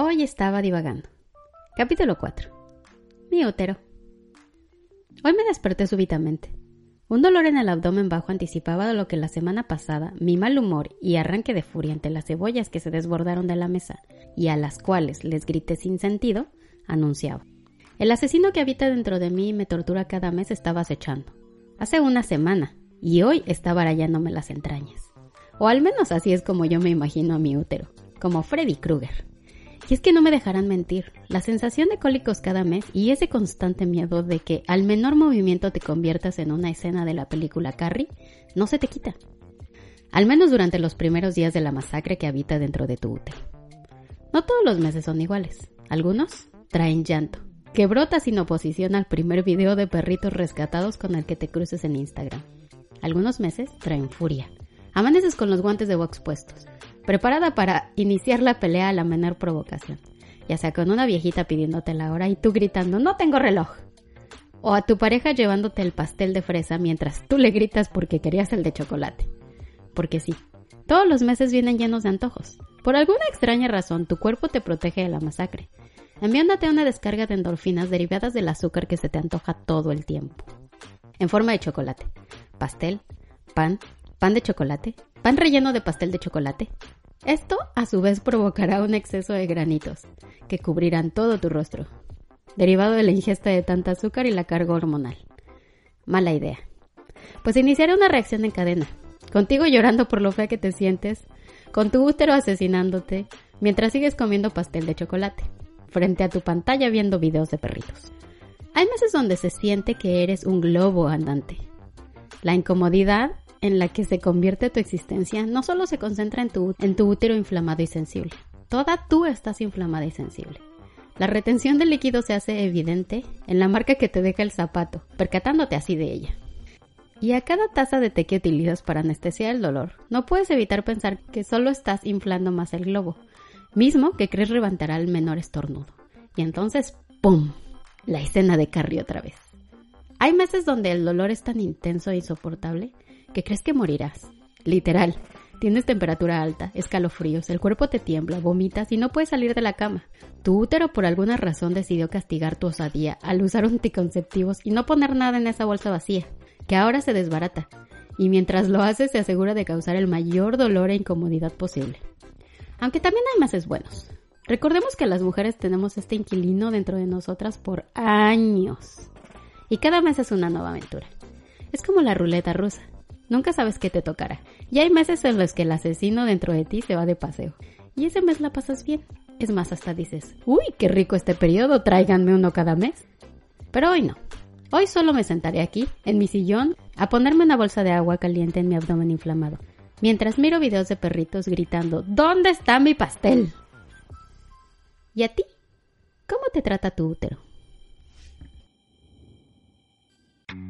Hoy estaba divagando. Capítulo 4. Mi útero. Hoy me desperté súbitamente. Un dolor en el abdomen bajo anticipaba lo que la semana pasada mi mal humor y arranque de furia ante las cebollas que se desbordaron de la mesa y a las cuales les grité sin sentido, anunciaba. El asesino que habita dentro de mí y me tortura cada mes estaba acechando. Hace una semana, y hoy estaba arallándome las entrañas. O al menos así es como yo me imagino a mi útero, como Freddy Krueger. Y es que no me dejarán mentir, la sensación de cólicos cada mes y ese constante miedo de que al menor movimiento te conviertas en una escena de la película Carrie no se te quita. Al menos durante los primeros días de la masacre que habita dentro de tu útero. No todos los meses son iguales. Algunos traen llanto, que brota sin oposición al primer video de perritos rescatados con el que te cruces en Instagram. Algunos meses traen furia. Amaneces con los guantes de box puestos, preparada para iniciar la pelea a la menor provocación, ya sea con una viejita pidiéndote la hora y tú gritando no tengo reloj, o a tu pareja llevándote el pastel de fresa mientras tú le gritas porque querías el de chocolate. Porque sí, todos los meses vienen llenos de antojos. Por alguna extraña razón, tu cuerpo te protege de la masacre, enviándote una descarga de endorfinas derivadas del azúcar que se te antoja todo el tiempo. En forma de chocolate, pastel, pan, pan de chocolate, pan relleno de pastel de chocolate, esto a su vez provocará un exceso de granitos que cubrirán todo tu rostro, derivado de la ingesta de tanta azúcar y la carga hormonal. Mala idea. Pues iniciará una reacción en cadena, contigo llorando por lo fea que te sientes, con tu útero asesinándote, mientras sigues comiendo pastel de chocolate, frente a tu pantalla viendo videos de perritos. Hay meses donde se siente que eres un globo andante. La incomodidad en la que se convierte tu existencia no solo se concentra en tu, en tu útero inflamado y sensible, toda tú estás inflamada y sensible. La retención de líquido se hace evidente en la marca que te deja el zapato, percatándote así de ella. Y a cada taza de té que utilizas para anestesiar el dolor, no puedes evitar pensar que solo estás inflando más el globo, mismo que crees levantará el menor estornudo. Y entonces, ¡pum! La escena de Carrie otra vez. Hay meses donde el dolor es tan intenso e insoportable que crees que morirás. Literal. Tienes temperatura alta, escalofríos, el cuerpo te tiembla, vomitas y no puedes salir de la cama. Tu útero por alguna razón decidió castigar tu osadía al usar anticonceptivos y no poner nada en esa bolsa vacía, que ahora se desbarata, y mientras lo hace se asegura de causar el mayor dolor e incomodidad posible. Aunque también hay meses buenos. Recordemos que las mujeres tenemos este inquilino dentro de nosotras por años. Y cada mes es una nueva aventura. Es como la ruleta rusa. Nunca sabes qué te tocará. Y hay meses en los que el asesino dentro de ti se va de paseo. Y ese mes la pasas bien. Es más, hasta dices, uy, qué rico este periodo, tráiganme uno cada mes. Pero hoy no. Hoy solo me sentaré aquí, en mi sillón, a ponerme una bolsa de agua caliente en mi abdomen inflamado, mientras miro videos de perritos gritando, ¿Dónde está mi pastel? ¿Y a ti? ¿Cómo te trata tu útero?